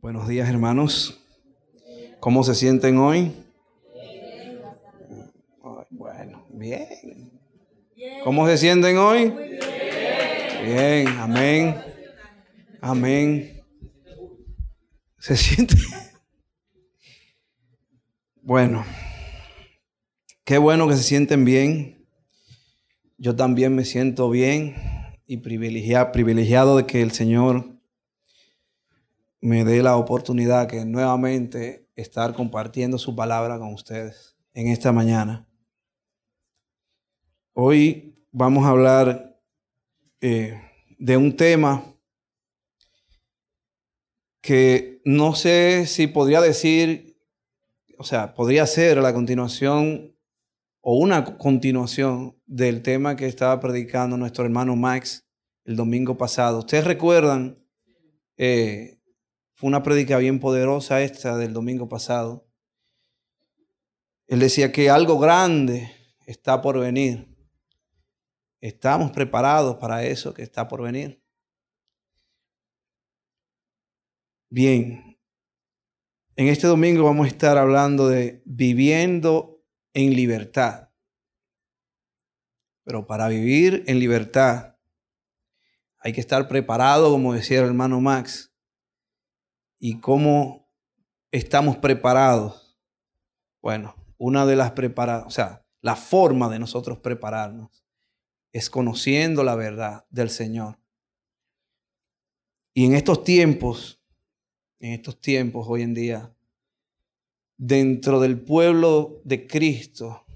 Buenos días, hermanos. ¿Cómo se sienten hoy? bueno, bien. ¿Cómo se sienten hoy? Bien, amén. Amén. ¿Se siente? Bueno, qué bueno que se sienten bien. Yo también me siento bien y privilegiado, privilegiado de que el Señor me dé la oportunidad que nuevamente estar compartiendo su palabra con ustedes en esta mañana. Hoy vamos a hablar eh, de un tema que no sé si podría decir, o sea, podría ser la continuación o una continuación del tema que estaba predicando nuestro hermano Max el domingo pasado. Ustedes recuerdan eh, fue una prédica bien poderosa esta del domingo pasado. Él decía que algo grande está por venir. Estamos preparados para eso que está por venir. Bien, en este domingo vamos a estar hablando de viviendo en libertad. Pero para vivir en libertad hay que estar preparado, como decía el hermano Max, y cómo estamos preparados. Bueno, una de las preparadas, o sea, la forma de nosotros prepararnos es conociendo la verdad del Señor. Y en estos tiempos, en estos tiempos hoy en día, dentro del pueblo de Cristo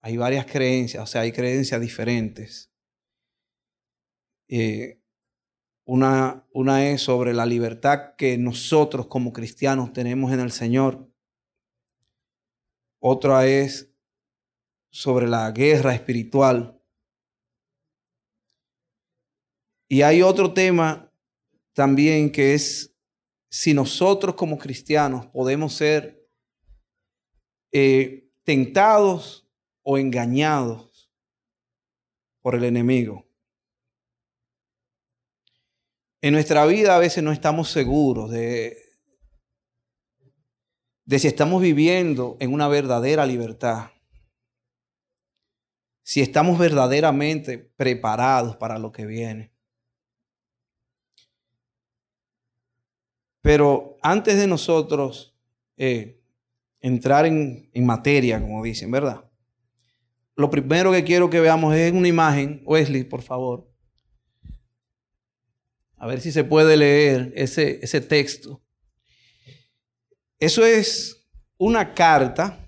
hay varias creencias, o sea, hay creencias diferentes. Eh, una, una es sobre la libertad que nosotros como cristianos tenemos en el Señor. Otra es sobre la guerra espiritual. Y hay otro tema también que es si nosotros como cristianos podemos ser eh, tentados o engañados por el enemigo. En nuestra vida a veces no estamos seguros de, si estamos viviendo en una verdadera libertad, si estamos verdaderamente preparados para lo que viene. Pero antes de nosotros eh, entrar en, en materia, como dicen, ¿verdad? Lo primero que quiero que veamos es una imagen, Wesley, por favor. A ver si se puede leer ese, ese texto. Eso es una carta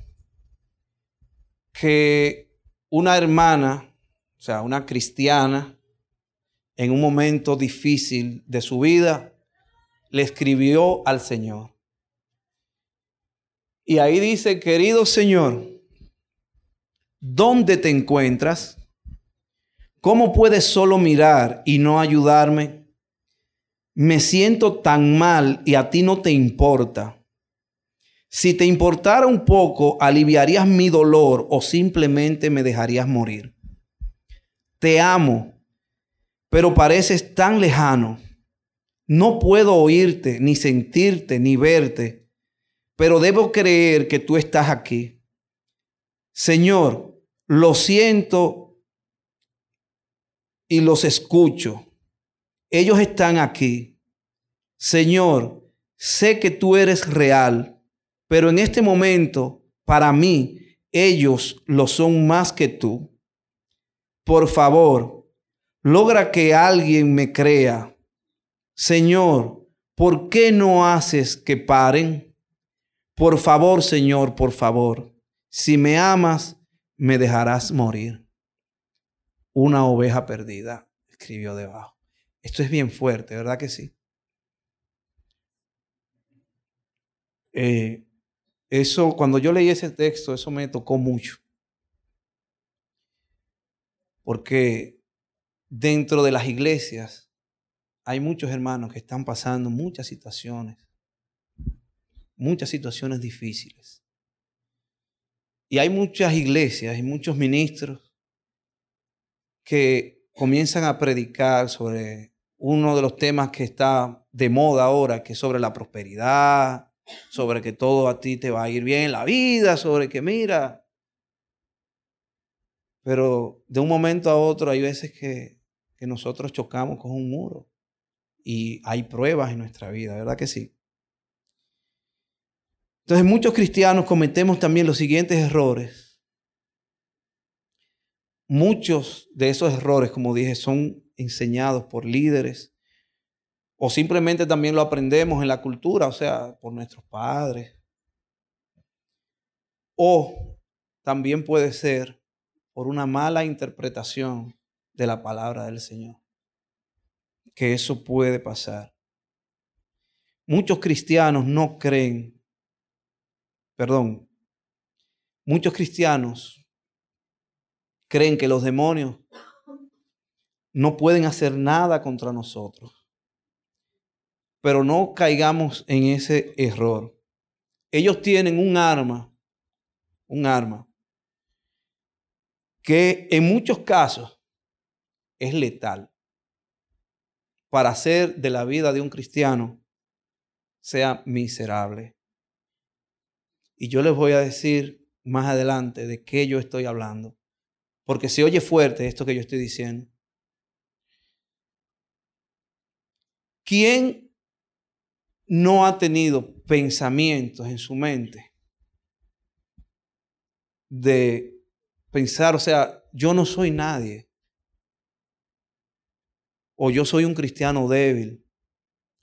que una hermana, o sea, una cristiana, en un momento difícil de su vida, le escribió al Señor. Y ahí dice, querido Señor, ¿dónde te encuentras? ¿Cómo puedes solo mirar y no ayudarme? Me siento tan mal y a ti no te importa. Si te importara un poco, aliviarías mi dolor o simplemente me dejarías morir. Te amo, pero pareces tan lejano. No puedo oírte, ni sentirte, ni verte, pero debo creer que tú estás aquí. Señor, lo siento y los escucho ellos están aquí. Señor, sé que tú eres real, pero en este momento, para mí, ellos lo son más que tú. Por favor, logra que alguien me crea. Señor, ¿por qué no haces que paren? Por favor, Señor, por favor, si me amas, me dejarás morir. Una oveja perdida, escribió debajo. Esto es bien fuerte, ¿verdad que sí? Eh, eso, cuando yo leí ese texto, eso me tocó mucho. Porque dentro de las iglesias hay muchos hermanos que están pasando muchas situaciones, muchas situaciones difíciles. Y hay muchas iglesias y muchos ministros que comienzan a predicar sobre uno de los temas que está de moda ahora, que es sobre la prosperidad, sobre que todo a ti te va a ir bien en la vida, sobre que mira. Pero de un momento a otro hay veces que, que nosotros chocamos con un muro y hay pruebas en nuestra vida, ¿verdad que sí? Entonces muchos cristianos cometemos también los siguientes errores. Muchos de esos errores, como dije, son enseñados por líderes o simplemente también lo aprendemos en la cultura, o sea, por nuestros padres. O también puede ser por una mala interpretación de la palabra del Señor. Que eso puede pasar. Muchos cristianos no creen perdón, muchos cristianos creen que los demonios no pueden hacer nada contra nosotros. Pero no caigamos en ese error. Ellos tienen un arma, un arma, que en muchos casos es letal para hacer de la vida de un cristiano sea miserable. Y yo les voy a decir más adelante de qué yo estoy hablando. Porque se oye fuerte esto que yo estoy diciendo. ¿Quién no ha tenido pensamientos en su mente de pensar, o sea, yo no soy nadie? O yo soy un cristiano débil.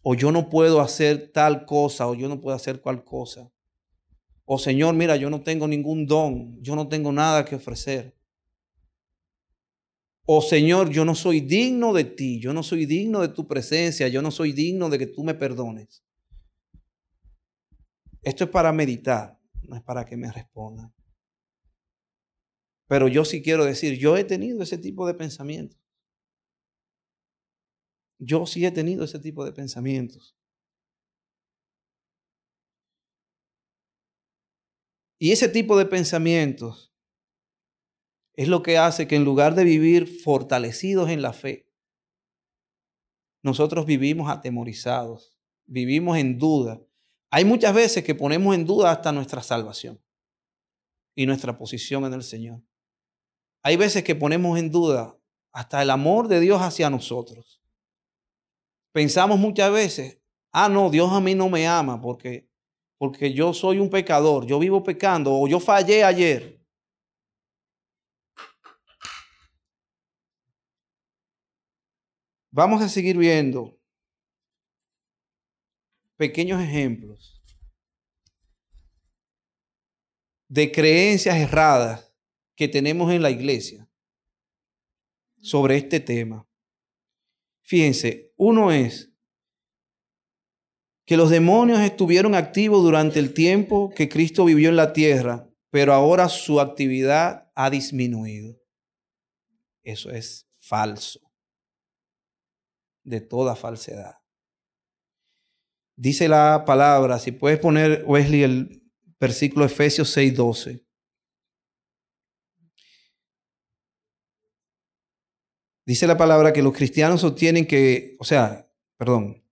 O yo no puedo hacer tal cosa, o yo no puedo hacer cual cosa. O Señor, mira, yo no tengo ningún don, yo no tengo nada que ofrecer. O Señor, yo no soy digno de ti, yo no soy digno de tu presencia, yo no soy digno de que tú me perdones. Esto es para meditar, no es para que me respondan. Pero yo sí quiero decir, yo he tenido ese tipo de pensamientos. Yo sí he tenido ese tipo de pensamientos. Y ese tipo de pensamientos es lo que hace que en lugar de vivir fortalecidos en la fe, nosotros vivimos atemorizados, vivimos en duda. Hay muchas veces que ponemos en duda hasta nuestra salvación y nuestra posición en el Señor. Hay veces que ponemos en duda hasta el amor de Dios hacia nosotros. Pensamos muchas veces, ah, no, Dios a mí no me ama porque porque yo soy un pecador, yo vivo pecando o yo fallé ayer. Vamos a seguir viendo pequeños ejemplos de creencias erradas que tenemos en la iglesia sobre este tema. Fíjense, uno es que los demonios estuvieron activos durante el tiempo que Cristo vivió en la tierra, pero ahora su actividad ha disminuido. Eso es falso, de toda falsedad. Dice la palabra, si puedes poner, Wesley, el versículo Efesios 6:12. Dice la palabra que los cristianos sostienen que, o sea, perdón,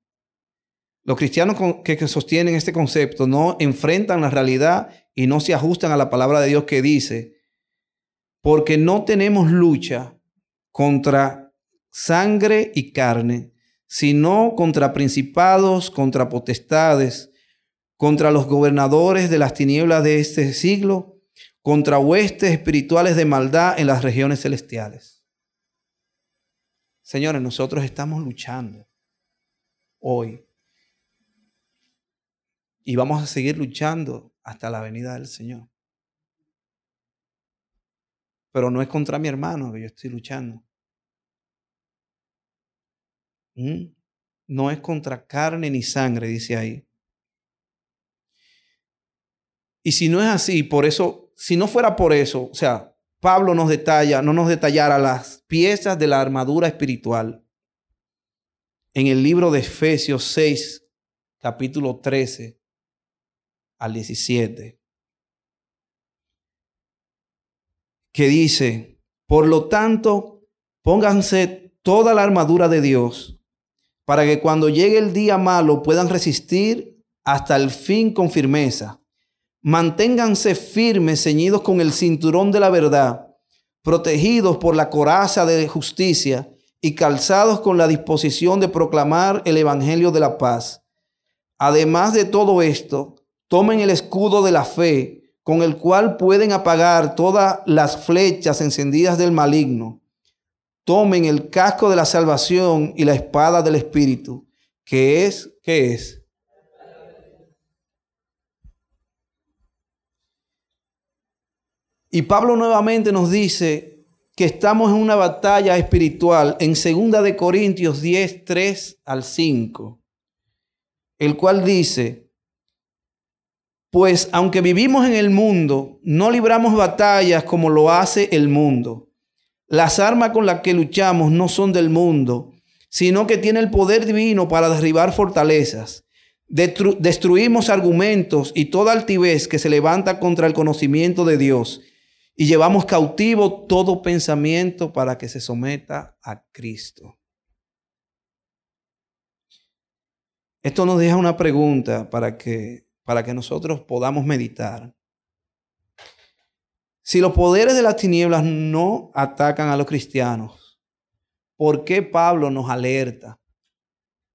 los cristianos que sostienen este concepto no enfrentan la realidad y no se ajustan a la palabra de Dios que dice, porque no tenemos lucha contra sangre y carne, sino contra principados, contra potestades, contra los gobernadores de las tinieblas de este siglo, contra huestes espirituales de maldad en las regiones celestiales. Señores, nosotros estamos luchando hoy y vamos a seguir luchando hasta la venida del Señor. Pero no es contra mi hermano que yo estoy luchando. ¿Mm? No es contra carne ni sangre, dice ahí. Y si no es así, por eso, si no fuera por eso, o sea, Pablo nos detalla, no nos detallara las piezas de la armadura espiritual. En el libro de Efesios 6, capítulo 13, al 17, que dice, por lo tanto, pónganse toda la armadura de Dios para que cuando llegue el día malo puedan resistir hasta el fin con firmeza. Manténganse firmes, ceñidos con el cinturón de la verdad, protegidos por la coraza de justicia y calzados con la disposición de proclamar el Evangelio de la paz. Además de todo esto, tomen el escudo de la fe, con el cual pueden apagar todas las flechas encendidas del maligno. Tomen el casco de la salvación y la espada del Espíritu, que es, ¿qué es? Y Pablo nuevamente nos dice que estamos en una batalla espiritual en 2 de Corintios 10, 3 al 5, el cual dice, pues aunque vivimos en el mundo, no libramos batallas como lo hace el mundo. Las armas con las que luchamos no son del mundo, sino que tiene el poder divino para derribar fortalezas. destruimos argumentos y toda altivez que se levanta contra el conocimiento de Dios y llevamos cautivo todo pensamiento para que se someta a Cristo. Esto nos deja una pregunta para que, para que nosotros podamos meditar. Si los poderes de las tinieblas no atacan a los cristianos, ¿por qué Pablo nos alerta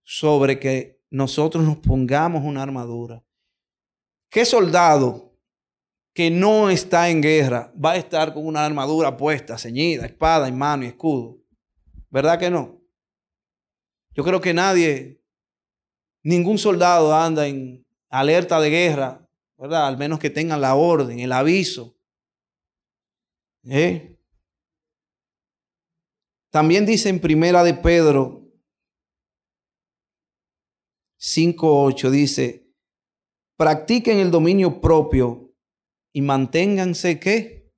sobre que nosotros nos pongamos una armadura? ¿Qué soldado que no está en guerra va a estar con una armadura puesta, ceñida, espada en mano y escudo. ¿Verdad que no? Yo creo que nadie, ningún soldado anda en alerta de guerra, ¿verdad? Al menos que tengan la orden, el aviso. ¿Eh? También dice en Primera de Pedro 5.8, dice, practiquen el dominio propio y manténganse qué?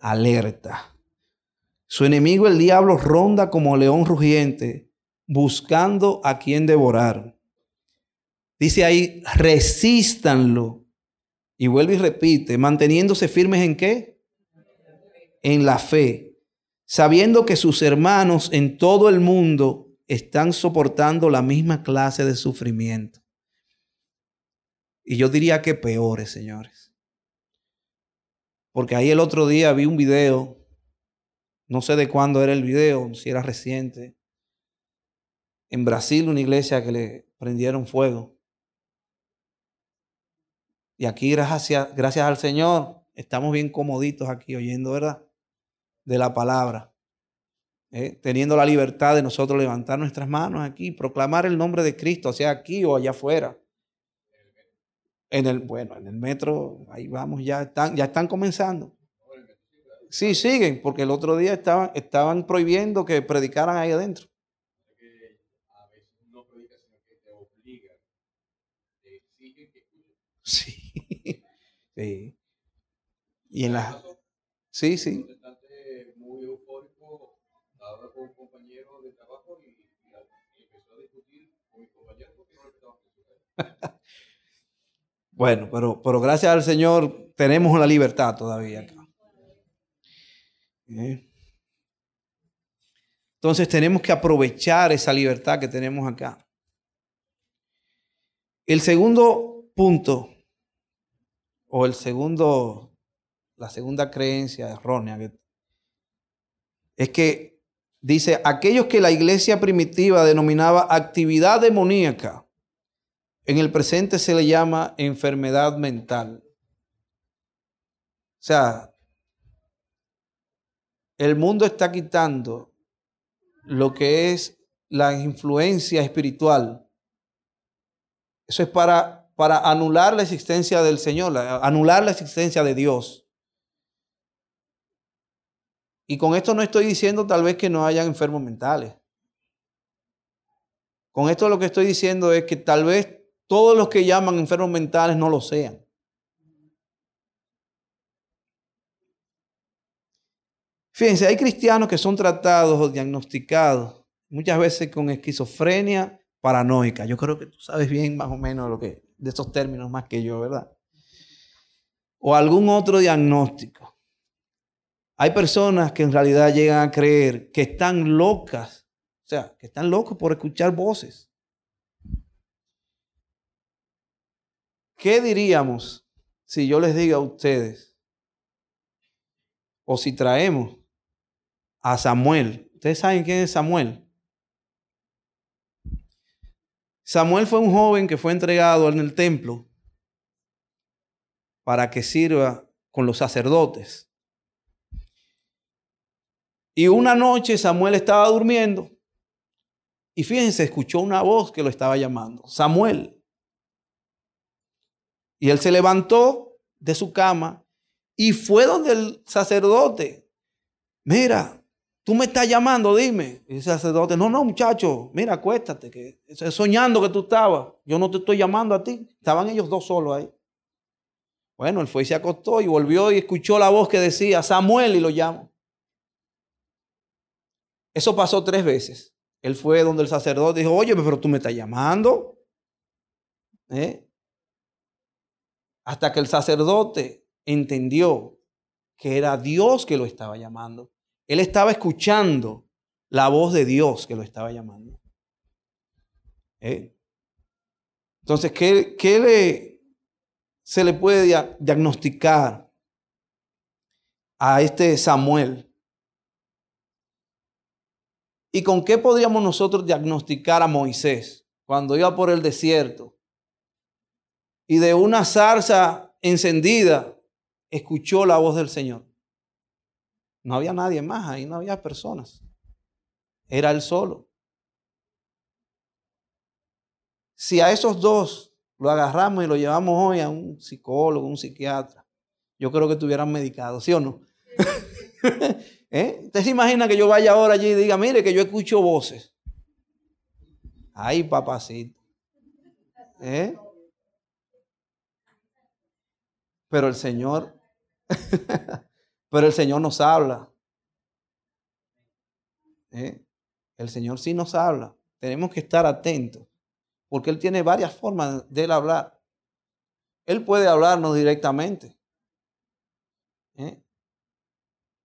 Alerta. Su enemigo el diablo ronda como león rugiente, buscando a quien devorar. Dice ahí, resístanlo. Y vuelve y repite, manteniéndose firmes en qué? En la fe, sabiendo que sus hermanos en todo el mundo están soportando la misma clase de sufrimiento. Y yo diría que peores, señores. Porque ahí el otro día vi un video, no sé de cuándo era el video, si era reciente. En Brasil, una iglesia que le prendieron fuego. Y aquí, gracias, gracias al Señor, estamos bien comoditos aquí oyendo, ¿verdad? De la palabra. ¿eh? Teniendo la libertad de nosotros levantar nuestras manos aquí, proclamar el nombre de Cristo, sea aquí o allá afuera. En el, bueno, en el metro, ahí vamos, ya están, ya están comenzando. Sí, siguen, porque el otro día estaban, estaban prohibiendo que predicaran ahí adentro. Sí. sí. Y en la... Sí, sí. Bueno, pero, pero gracias al Señor tenemos la libertad todavía acá. ¿Eh? Entonces tenemos que aprovechar esa libertad que tenemos acá. El segundo punto, o el segundo, la segunda creencia errónea, es que dice, aquellos que la iglesia primitiva denominaba actividad demoníaca, en el presente se le llama enfermedad mental. O sea, el mundo está quitando lo que es la influencia espiritual. Eso es para, para anular la existencia del Señor, anular la existencia de Dios. Y con esto no estoy diciendo tal vez que no hayan enfermos mentales. Con esto lo que estoy diciendo es que tal vez todos los que llaman enfermos mentales no lo sean. Fíjense, hay cristianos que son tratados o diagnosticados muchas veces con esquizofrenia paranoica. Yo creo que tú sabes bien más o menos lo que, de esos términos más que yo, ¿verdad? O algún otro diagnóstico. Hay personas que en realidad llegan a creer que están locas O sea, que están locos por escuchar voces. ¿Qué diríamos si yo les diga a ustedes, o si traemos a Samuel? ¿Ustedes saben quién es Samuel? Samuel fue un joven que fue entregado en el templo para que sirva con los sacerdotes. Y una noche Samuel estaba durmiendo y fíjense, escuchó una voz que lo estaba llamando, Samuel. Y él se levantó de su cama y fue donde el sacerdote. Mira, tú me estás llamando, dime. Y el sacerdote, no, no, muchacho, mira, acuéstate, que soñando que tú estabas. Yo no te estoy llamando a ti. Estaban ellos dos solos ahí. Bueno, él fue y se acostó y volvió y escuchó la voz que decía Samuel y lo llamó. Eso pasó tres veces. Él fue donde el sacerdote dijo, oye, pero tú me estás llamando. ¿Eh? Hasta que el sacerdote entendió que era Dios que lo estaba llamando. Él estaba escuchando la voz de Dios que lo estaba llamando. ¿Eh? Entonces, ¿qué, ¿qué, se le puede diagnosticar a este Samuel? ¿Y con qué podríamos nosotros diagnosticar a Moisés cuando iba por el desierto y de una zarza encendida escuchó la voz del Señor? No había nadie más ahí, no había personas. Era él solo. Si a esos dos lo agarramos y lo llevamos hoy a un psicólogo, un psiquiatra, yo creo que tuvieran medicado, ¿sí o no? ¿Eh? ¿Usted se imagina que yo vaya ahora allí y diga, mire que yo escucho voces? Ay, papacito. ¿Eh? Pero el Señor, pero el Señor nos habla. ¿Eh? El Señor sí nos habla. Tenemos que estar atentos, porque Él tiene varias formas de él hablar. Él puede hablarnos directamente. ¿Eh?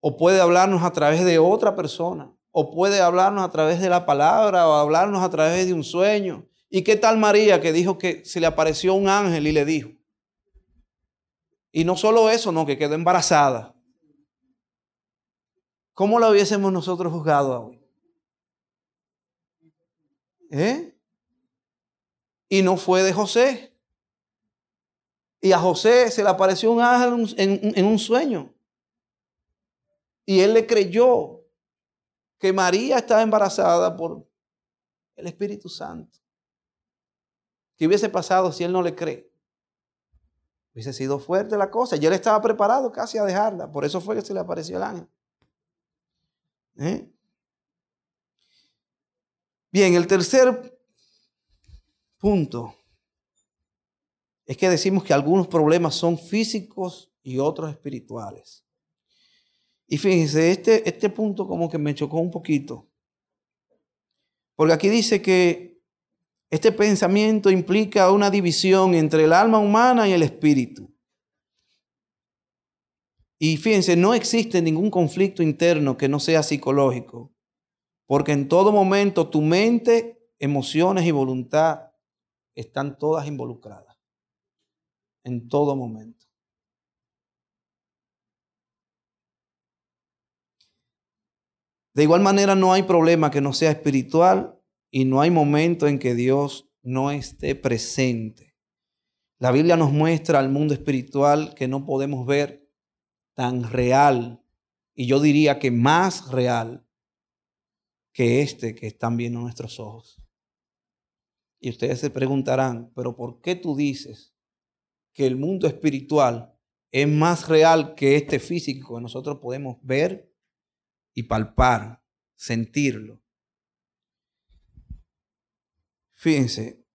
o puede hablarnos a través de otra persona, o puede hablarnos a través de la palabra, o hablarnos a través de un sueño. ¿Y qué tal María que dijo que se le apareció un ángel y le dijo? Y no solo eso, no, que quedó embarazada. ¿Cómo la hubiésemos nosotros juzgado hoy? ¿Eh? Y no fue de José. Y a José se le apareció un ángel en, en un sueño. Y él le creyó que María estaba embarazada por el Espíritu Santo. ¿Qué hubiese pasado si él no le cree? Hubiese sido fuerte la cosa. Y él estaba preparado casi a dejarla. Por eso fue que se le apareció el ángel. ¿Eh? Bien, el tercer punto es que decimos que algunos problemas son físicos y otros espirituales. Y fíjense, este, este punto como que me chocó un poquito. Porque aquí dice que este pensamiento implica una división entre el alma humana y el espíritu. Y fíjense, no existe ningún conflicto interno que no sea psicológico, porque en todo momento tu mente, emociones y voluntad están todas involucradas. En todo momento. De igual manera, no hay problema que no sea espiritual y no hay momento en que Dios no esté presente. La Biblia nos muestra al mundo espiritual que no podemos ver tan real y yo diría que más real que este que están viendo nuestros ojos. Y ustedes se preguntarán, pero ¿por qué tú dices que el mundo espiritual es más real que este físico que nosotros podemos ver y palpar, sentirlo. Fíjense,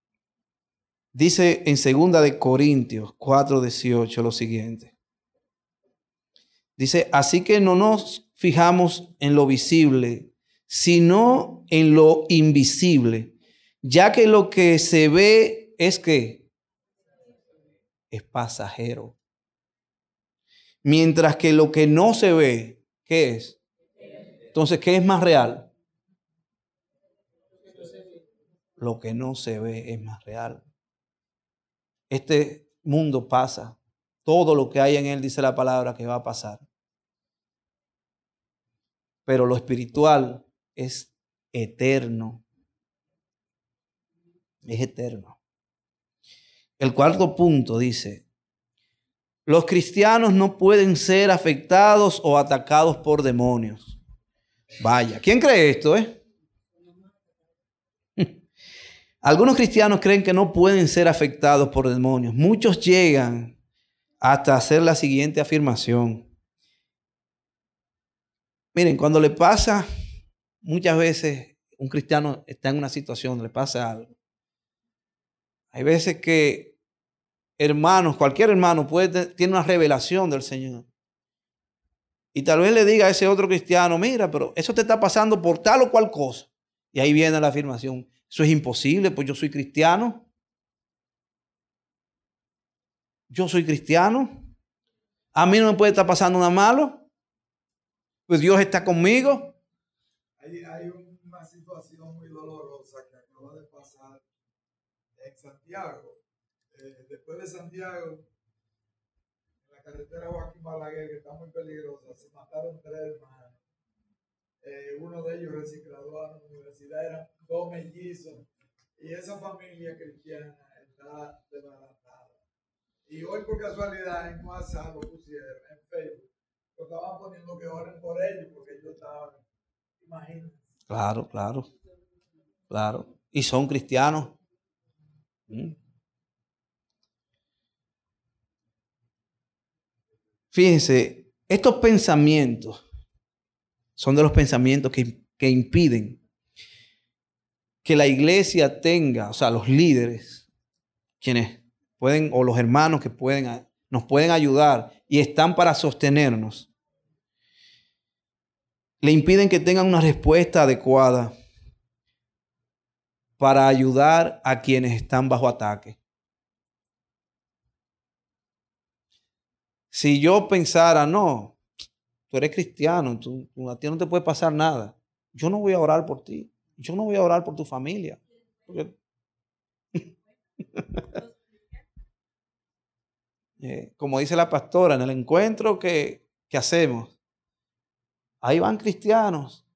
dice en segunda de Corintios 4:18 lo siguiente. Dice, así que no nos fijamos en lo visible, sino en lo invisible, ya que lo que se ve es que es pasajero. Mientras que lo que no se ve, ¿qué es? Entonces, ¿qué es más real? Lo que no se ve es más real. Este mundo pasa. Todo lo que hay en él dice la palabra que va a pasar. Pero lo espiritual es eterno. Es eterno. El cuarto punto dice, los cristianos no pueden ser afectados o atacados por demonios. Vaya, ¿quién cree esto, eh? Algunos cristianos creen que no pueden ser afectados por demonios. Muchos llegan hasta hacer la siguiente afirmación. Miren, cuando le pasa, muchas veces un cristiano está en una situación, le pasa algo. Hay veces que hermanos, cualquier hermano puede tiene una revelación del Señor. Y tal vez le diga a ese otro cristiano, mira, pero eso te está pasando por tal o cual cosa. Y ahí viene la afirmación, eso es imposible, pues yo soy cristiano. Yo soy cristiano. A mí no me puede estar pasando nada malo. Pues Dios está conmigo. Hay, hay una situación muy dolorosa que acaba de pasar en Santiago. Eh, después de Santiago, en la carretera Joaquín Balaguer, que está muy peligrosa, se mataron tres hermanos. Eh, uno de ellos graduado en la universidad, eran dos mellizos. Y esa familia cristiana está desbaratada. Y hoy por casualidad en WhatsApp lo pusieron, en Facebook, lo estaban poniendo que oren por ellos porque ellos estaban, imagínense. Claro, claro, claro. Y son cristianos. ¿Mm? Fíjense, estos pensamientos son de los pensamientos que, que impiden que la iglesia tenga, o sea, los líderes, quienes pueden, o los hermanos que pueden, nos pueden ayudar y están para sostenernos, le impiden que tengan una respuesta adecuada para ayudar a quienes están bajo ataque. Si yo pensara, no, tú eres cristiano, tú, a ti no te puede pasar nada. Yo no voy a orar por ti. Yo no voy a orar por tu familia. Eh, como dice la pastora, en el encuentro que, hacemos, ahí van cristianos.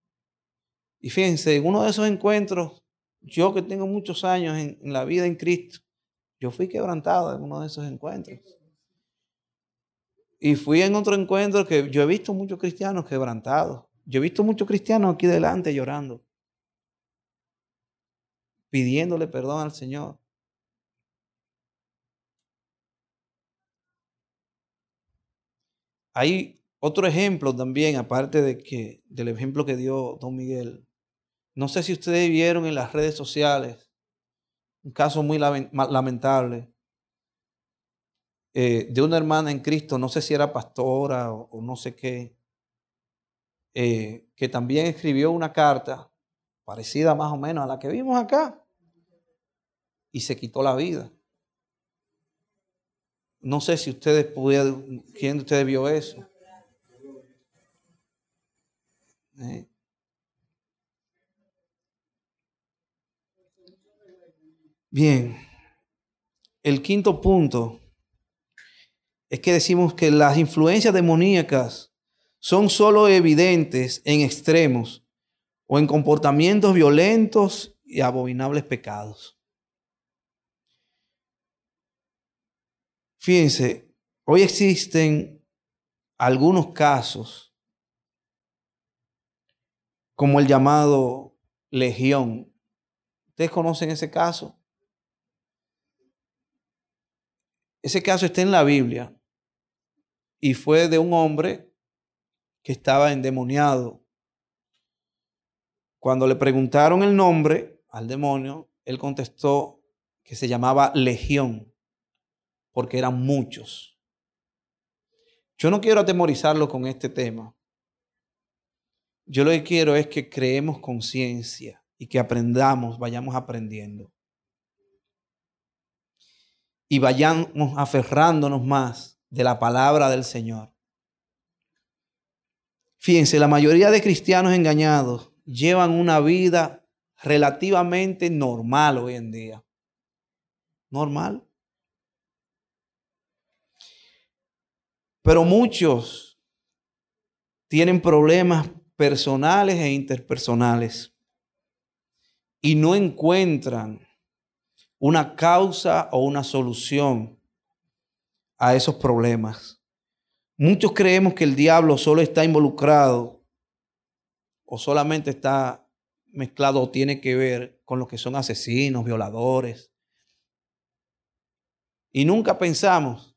Y fíjense, en uno de esos encuentros, yo que tengo muchos años en, en la vida en Cristo, yo fui quebrantado en uno de esos encuentros. Y fui en otro encuentro que yo he visto muchos cristianos quebrantados. Yo he visto muchos cristianos aquí delante llorando, pidiéndole perdón al Señor. Hay otro ejemplo también, aparte de que, del ejemplo que dio don Miguel. No sé si ustedes vieron en las redes sociales un caso muy lamentable eh, de una hermana en Cristo, no sé si era pastora o, no sé qué, eh, que también escribió una carta parecida más o menos a la que vimos acá y se quitó la vida. No sé si ustedes pudieron, quién de ustedes vio eso. Eh. Bien, el quinto punto es que decimos que las influencias demoníacas son solo evidentes en extremos o en comportamientos violentos y abominables pecados. Fíjense, hoy existen algunos casos, como el llamado Legión. ¿Ustedes conocen ese caso? Ese caso está en la Biblia y fue de un hombre que estaba endemoniado. Cuando le preguntaron el nombre al demonio, él contestó que se llamaba Legión, porque eran muchos. Yo no quiero atemorizarlo con este tema. Yo lo que quiero es que creemos conciencia y que aprendamos, vayamos aprendiendo. Y vayamos aferrándonos más de la palabra del Señor. Fíjense, la mayoría de cristianos engañados llevan una vida relativamente normal hoy en día. Normal. Pero muchos tienen problemas personales e interpersonales y no encuentran una causa o una solución a esos problemas. Muchos creemos que el diablo solo está involucrado o solamente está mezclado o tiene que ver con los que son asesinos, violadores. Y nunca pensamos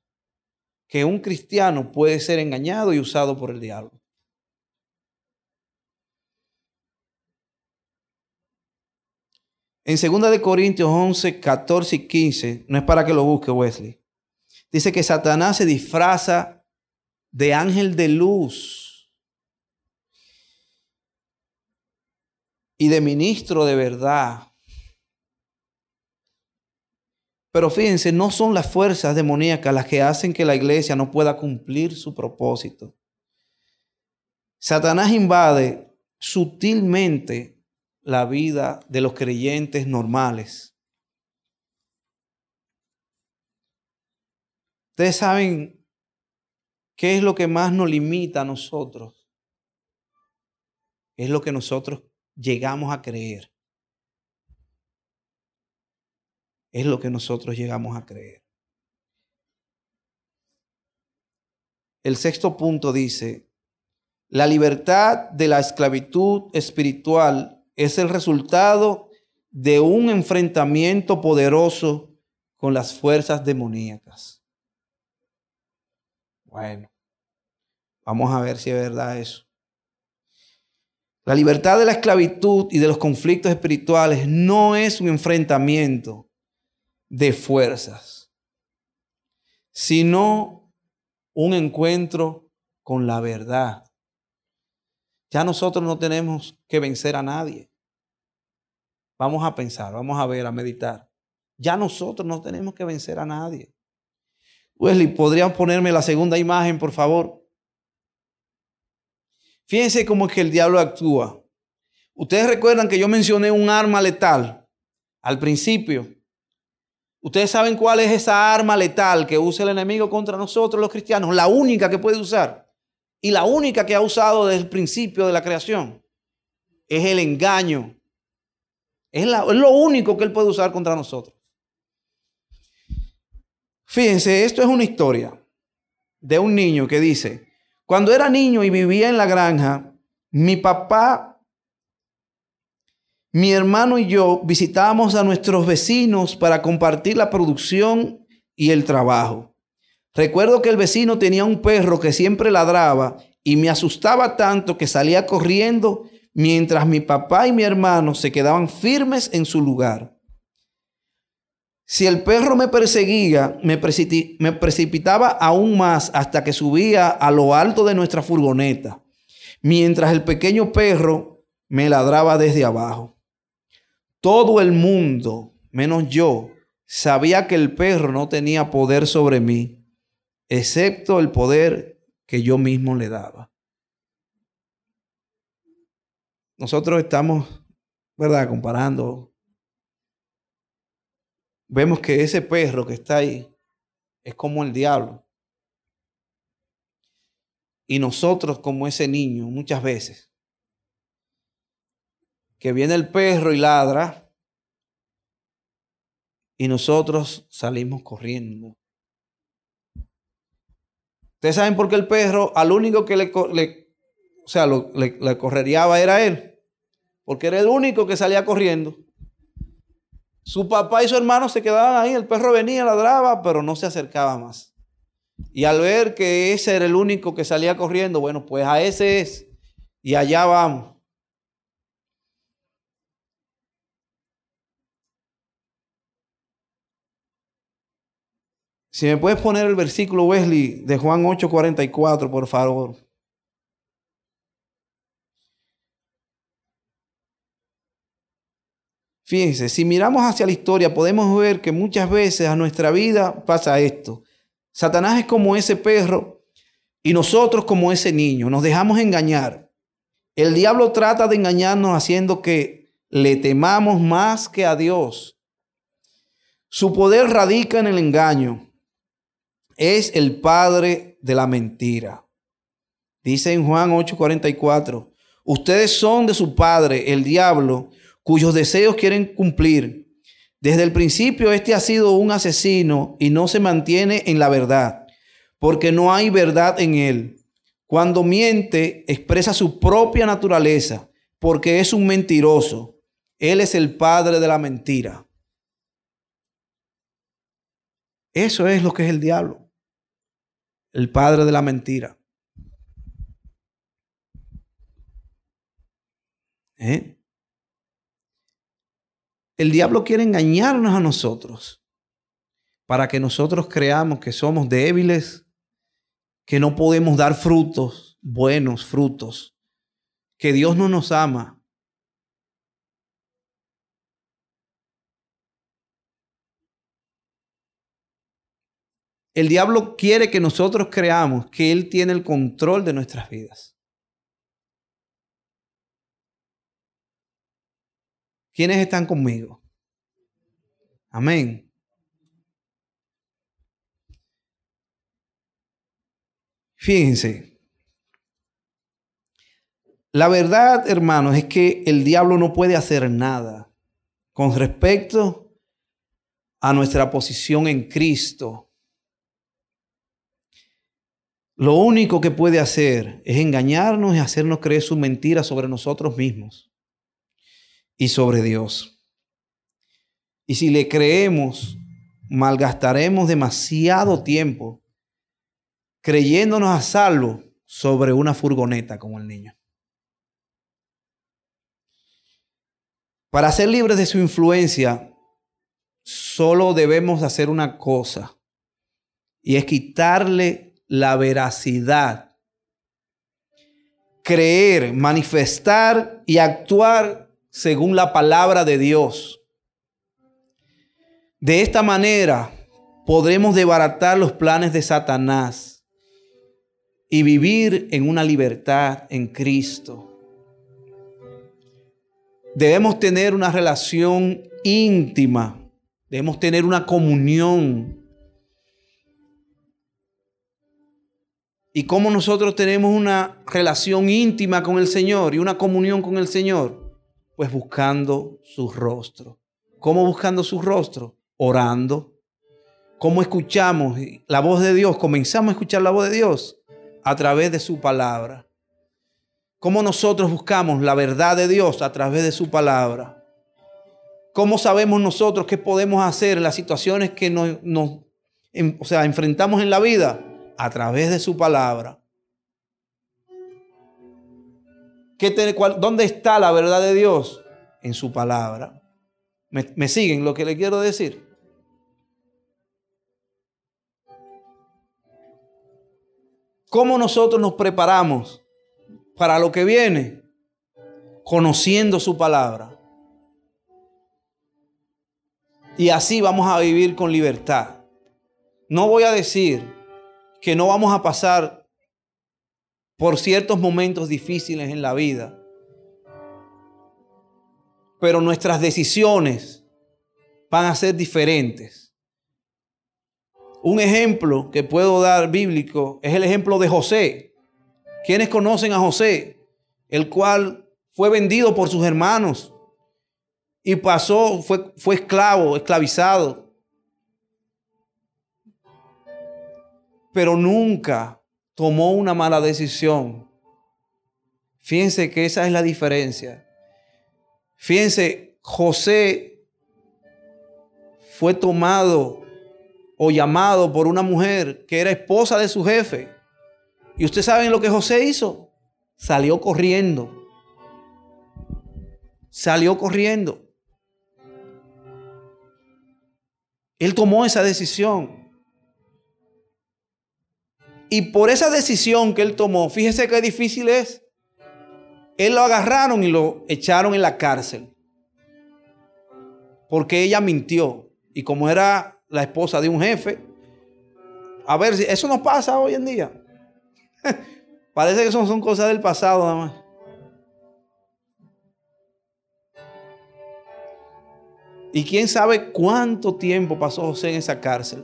que un cristiano puede ser engañado y usado por el diablo. En 2 de Corintios 11, 14 y 15, no es para que lo busque Wesley. Dice que Satanás se disfraza de ángel de luz y de ministro de verdad. Pero fíjense, no son las fuerzas demoníacas las que hacen que la iglesia no pueda cumplir su propósito. Satanás invade sutilmente la vida de los creyentes normales. Ustedes saben qué es lo que más nos limita a nosotros. Es lo que nosotros llegamos a creer. Es lo que nosotros llegamos a creer. El sexto punto dice, la libertad de la esclavitud espiritual es el resultado de un enfrentamiento poderoso con las fuerzas demoníacas. Bueno, vamos a ver si es verdad eso. La libertad de la esclavitud y de los conflictos espirituales no es un enfrentamiento de fuerzas, sino un encuentro con la verdad. Ya nosotros no tenemos que vencer a nadie. Vamos a pensar, vamos a ver, a meditar. Ya nosotros no tenemos que vencer a nadie. Wesley, ¿podrían ponerme la segunda imagen, por favor? Fíjense cómo es que el diablo actúa. Ustedes recuerdan que yo mencioné un arma letal al principio. Ustedes saben cuál es esa arma letal que usa el enemigo contra nosotros los cristianos, la única que puede usar y la única que ha usado desde el principio de la creación es el engaño. Es, es lo único que él puede usar contra nosotros. Fíjense, esto es una historia de un niño que dice, cuando era niño y vivía en la granja, mi papá mi hermano y yo visitábamos a nuestros vecinos para compartir la producción y el trabajo. Recuerdo que el vecino tenía un perro que siempre ladraba y me asustaba tanto que salía corriendo mientras mi papá y mi hermano se quedaban firmes en su lugar. Si el perro me perseguía, me, precipitaba aún más hasta que subía a lo alto de nuestra furgoneta, mientras el pequeño perro me ladraba desde abajo. Todo el mundo, menos yo, sabía que el perro no tenía poder sobre mí, excepto el poder que yo mismo le daba. Nosotros estamos, ¿verdad? Comparando. Vemos que ese perro que está ahí es como el diablo. Y nosotros como ese niño muchas veces que viene el perro y ladra y nosotros salimos corriendo. Ustedes saben por qué el perro al único que le, o sea, le, le correría era él, porque era el único que salía corriendo. Su papá y su hermano se quedaban ahí, el perro venía, ladraba, pero no se acercaba más. Y al ver que ese era el único que salía corriendo, bueno, pues a ese es, y allá vamos. Si me puedes poner el versículo Wesley de Juan 8:44, por favor. Fíjense, si miramos hacia la historia podemos ver que muchas veces a nuestra vida pasa esto. Satanás es como ese perro y nosotros como ese niño. Nos dejamos engañar. El diablo trata de engañarnos haciendo que le temamos más que a Dios. Su poder radica en el engaño. Es el padre de la mentira. Dice en Juan 8:44, ustedes son de su padre, el diablo, cuyos deseos quieren cumplir. Desde el principio este ha sido un asesino y no se mantiene en la verdad, porque no hay verdad en él. Cuando miente, expresa su propia naturaleza, porque es un mentiroso. Él es el padre de la mentira. Eso es lo que es el diablo, el padre de la mentira. ¿Eh? El diablo quiere engañarnos a nosotros para que nosotros creamos que somos débiles, que no podemos dar frutos, buenos frutos, que Dios no nos ama. El diablo quiere que nosotros creamos que Él tiene el control de nuestras vidas. ¿Quiénes están conmigo? Amén. Fíjense. La verdad, hermanos, es que el diablo no puede hacer nada con respecto a nuestra posición en Cristo. Lo único que puede hacer es engañarnos y hacernos creer su mentira sobre nosotros mismos y sobre Dios. Y si le creemos, malgastaremos demasiado tiempo creyéndonos a salvo sobre una furgoneta como el niño. Para ser libres de su influencia, solo debemos hacer una cosa, y es quitarle la veracidad, creer, manifestar y actuar según la palabra de Dios. De esta manera podremos desbaratar los planes de Satanás y vivir en una libertad en Cristo. Debemos tener una relación íntima, debemos tener una comunión. Y como nosotros tenemos una relación íntima con el Señor y una comunión con el Señor, pues buscando su rostro. ¿Cómo buscando su rostro? Orando. ¿Cómo escuchamos la voz de Dios? Comenzamos a escuchar la voz de Dios a través de su palabra. ¿Cómo nosotros buscamos la verdad de Dios a través de su palabra? ¿Cómo sabemos nosotros qué podemos hacer en las situaciones que nos, o sea, enfrentamos en la vida? A través de su palabra. ¿Dónde está la verdad de Dios? En su palabra. ¿Me, ¿Me siguen lo que le quiero decir? ¿Cómo nosotros nos preparamos para lo que viene? Conociendo su palabra. Y así vamos a vivir con libertad. No voy a decir que no vamos a pasar por ciertos momentos difíciles en la vida. Pero nuestras decisiones van a ser diferentes. Un ejemplo que puedo dar bíblico es el ejemplo de José. ¿Quiénes conocen a José? El cual fue vendido por sus hermanos y pasó, fue, fue esclavo, esclavizado. Pero nunca tomó una mala decisión. Fíjense que esa es la diferencia. Fíjense, José fue tomado o llamado por una mujer que era esposa de su jefe. Y ustedes saben lo que José hizo. Salió corriendo. Salió corriendo. Él tomó esa decisión. Y por esa decisión que él tomó, fíjese qué difícil es. Él lo agarraron y lo echaron en la cárcel. Porque ella mintió. Y como era la esposa de un jefe, a ver, si eso no pasa hoy en día. Parece que eso son cosas del pasado nada más. Y quién sabe cuánto tiempo pasó José en esa cárcel.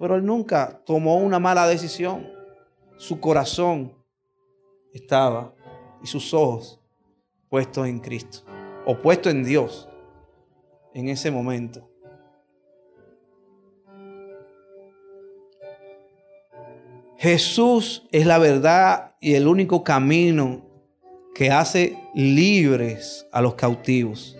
Pero él nunca tomó una mala decisión. Su corazón estaba y sus ojos puestos en Cristo o puestos en Dios en ese momento. Jesús es la verdad y el único camino que hace libres a los cautivos.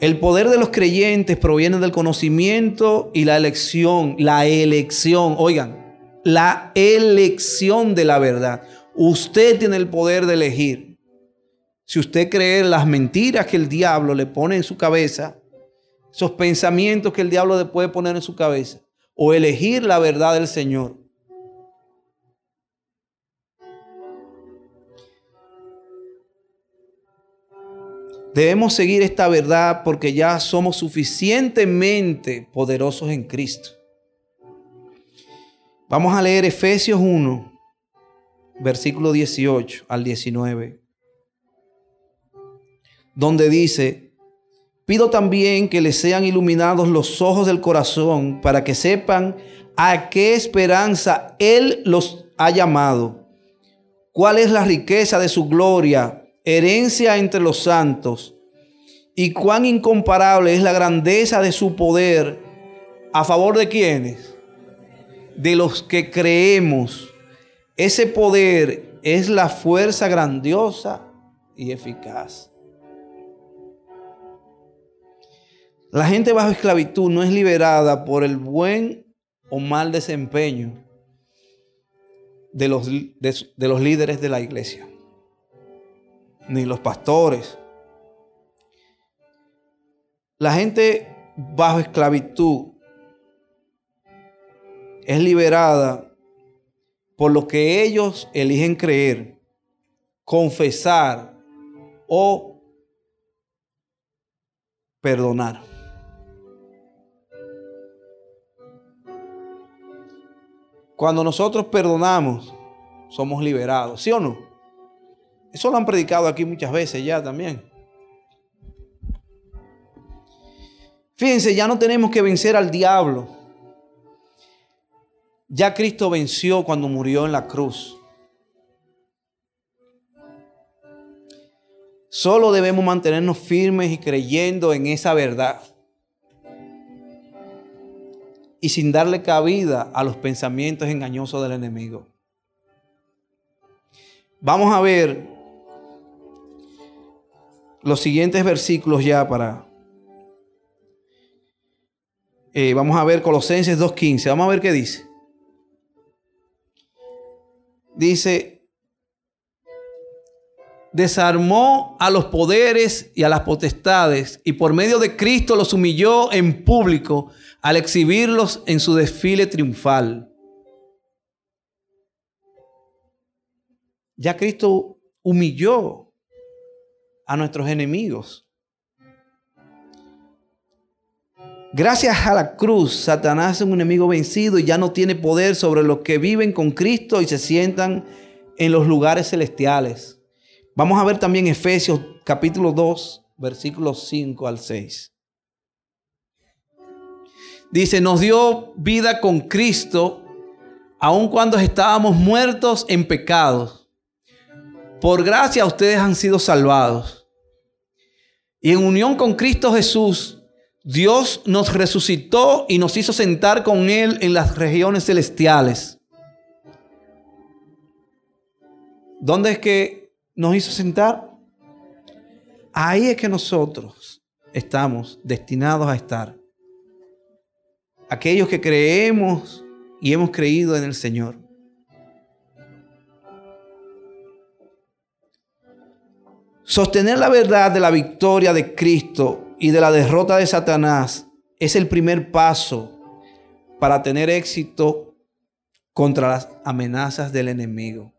El poder de los creyentes proviene del conocimiento y la elección, la elección, oigan, la elección de la verdad. Usted tiene el poder de elegir. Si usted cree las mentiras que el diablo le pone en su cabeza, esos pensamientos que el diablo le puede poner en su cabeza, o elegir la verdad del Señor. Debemos seguir esta verdad porque ya somos suficientemente poderosos en Cristo. Vamos a leer Efesios 1, versículo 18 al 19, donde dice, pido también que les sean iluminados los ojos del corazón para que sepan a qué esperanza Él los ha llamado, cuál es la riqueza de su gloria herencia entre los santos, y cuán incomparable es la grandeza de su poder a favor de quienes? De los que creemos. Ese poder es la fuerza grandiosa y eficaz. La gente bajo esclavitud no es liberada por el buen o mal desempeño de los, de, los líderes de la iglesia ni los pastores. La gente bajo esclavitud es liberada por lo que ellos eligen creer, confesar o perdonar. Cuando nosotros perdonamos, somos liberados, ¿sí o no? Eso lo han predicado aquí muchas veces ya también. Fíjense, ya no tenemos que vencer al diablo. Ya Cristo venció cuando murió en la cruz. Solo debemos mantenernos firmes y creyendo en esa verdad. Y sin darle cabida a los pensamientos engañosos del enemigo. Vamos a ver los siguientes versículos ya para... Eh, vamos a ver Colosenses 2.15. Vamos a ver qué dice. Dice, desarmó a los poderes y a las potestades y por medio de Cristo los humilló en público al exhibirlos en su desfile triunfal. Ya Cristo humilló a nuestros enemigos. Gracias a la cruz, Satanás es un enemigo vencido y ya no tiene poder sobre los que viven con Cristo y se sientan en los lugares celestiales. Vamos a ver también Efesios capítulo 2, versículos 5 al 6. Dice, nos dio vida con Cristo aun cuando estábamos muertos en pecados. Por gracia ustedes han sido salvados. Y en unión con Cristo Jesús, Dios nos resucitó y nos hizo sentar con Él en las regiones celestiales. ¿Dónde es que nos hizo sentar? Ahí es que nosotros estamos destinados a estar. Aquellos que creemos y hemos creído en el Señor. Sostener la verdad de la victoria de Cristo y de la derrota de Satanás es el primer paso para tener éxito contra las amenazas del enemigo.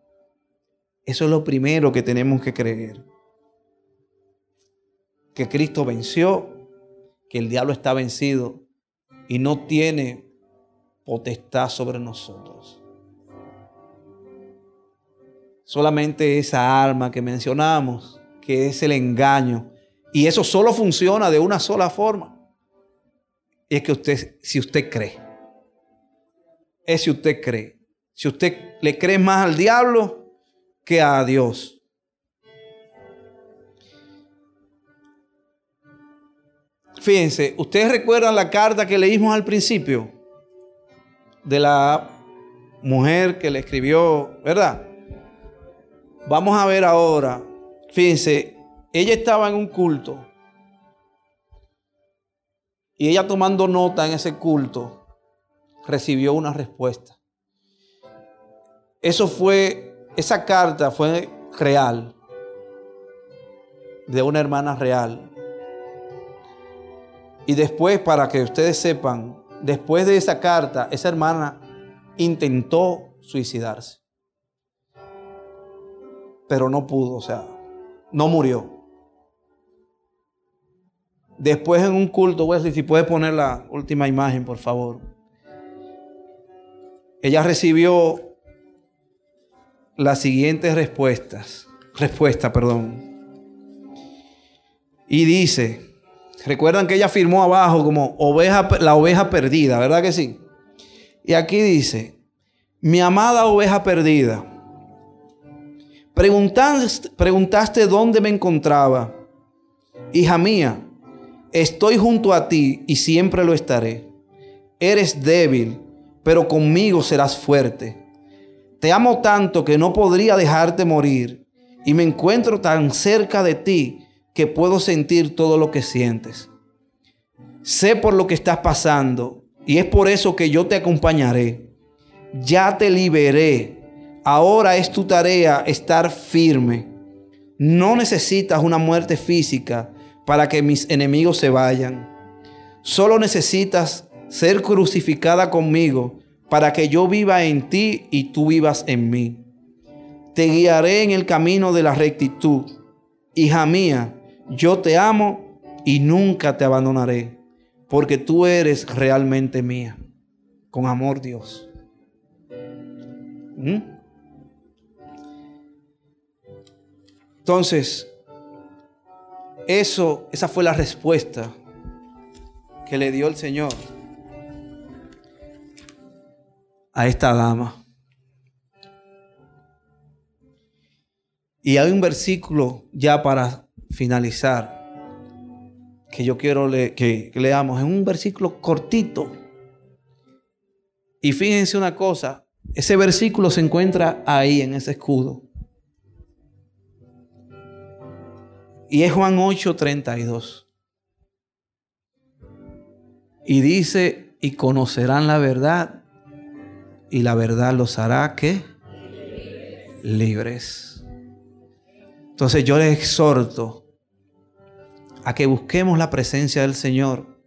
Eso es lo primero que tenemos que creer. Que Cristo venció, que el diablo está vencido y no tiene potestad sobre nosotros. Solamente esa arma que mencionamos que es el engaño. Y eso solo funciona de una sola forma, Y es que usted, si usted cree, es si usted cree. Si usted le cree más al diablo que a Dios. Fíjense, ustedes recuerdan la carta que leímos al principio de la mujer que le escribió, ¿verdad? Vamos a ver ahora. Fíjense, ella estaba en un culto. Y ella tomando nota en ese culto, recibió una respuesta. Eso fue, esa carta fue real, de una hermana real. Y después, para que ustedes sepan, después de esa carta, esa hermana intentó suicidarse. Pero no pudo, o sea, no murió. Después en un culto, Wesley, si puedes poner la última imagen, por favor. Ella recibió las siguientes respuestas. Respuesta, perdón. Y dice, recuerdan que ella firmó abajo como oveja, la oveja perdida, ¿verdad que sí? Y aquí dice, mi amada oveja perdida, preguntaste, dónde me encontraba. Hija mía, Estoy junto a ti y siempre lo estaré. Eres débil, pero conmigo serás fuerte. Te amo tanto que no podría dejarte morir y me encuentro tan cerca de ti que puedo sentir todo lo que sientes. Sé por lo que estás pasando y es por eso que yo te acompañaré. Ya te liberé. Ahora es tu tarea estar firme. No necesitas una muerte física para que mis enemigos se vayan. Solo necesitas ser crucificada conmigo para que yo viva en ti y tú vivas en mí. Te guiaré en el camino de la rectitud. Hija mía, yo te amo y nunca te abandonaré, porque tú eres realmente mía. Con amor Dios. ¿Mm? Entonces, eso, esa fue la respuesta que le dio el Señor a esta dama. Y hay un versículo ya para finalizar que yo quiero que, que leamos. Es un versículo cortito. Y fíjense una cosa, ese versículo se encuentra ahí en ese escudo. Y es Juan 8:32. Y dice, y conocerán la verdad, y la verdad los hará que libres. Entonces yo les exhorto a que busquemos la presencia del Señor.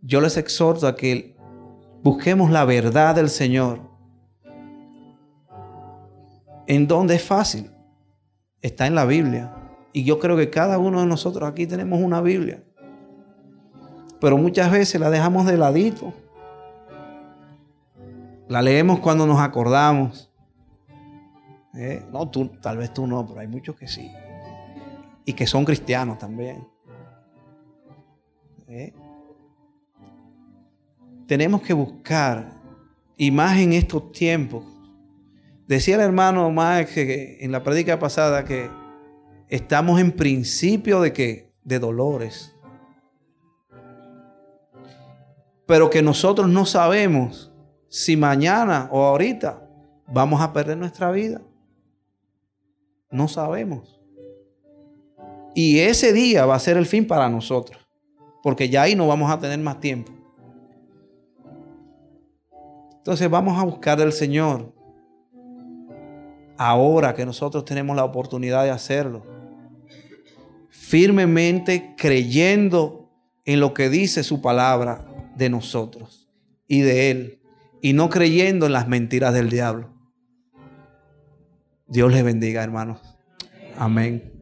Yo les exhorto a que busquemos la verdad del Señor. ¿En dónde es fácil? Está en la Biblia. Y yo creo que cada uno de nosotros aquí tenemos una Biblia. Pero muchas veces la dejamos de ladito. La leemos cuando nos acordamos. Eh, no, tú, tal vez tú no, pero hay muchos que sí. Y que son cristianos también. Eh. Tenemos que buscar, y más en estos tiempos. Decía el hermano Max en la prédica pasada que estamos en principio de que de dolores. Pero que nosotros no sabemos si mañana o ahorita vamos a perder nuestra vida. No sabemos. Y ese día va a ser el fin para nosotros, porque ya ahí no vamos a tener más tiempo. Entonces vamos a buscar del Señor ahora que nosotros tenemos la oportunidad de hacerlo firmemente creyendo en lo que dice su palabra de nosotros y de Él, y no creyendo en las mentiras del diablo. Dios les bendiga, hermanos. Amén.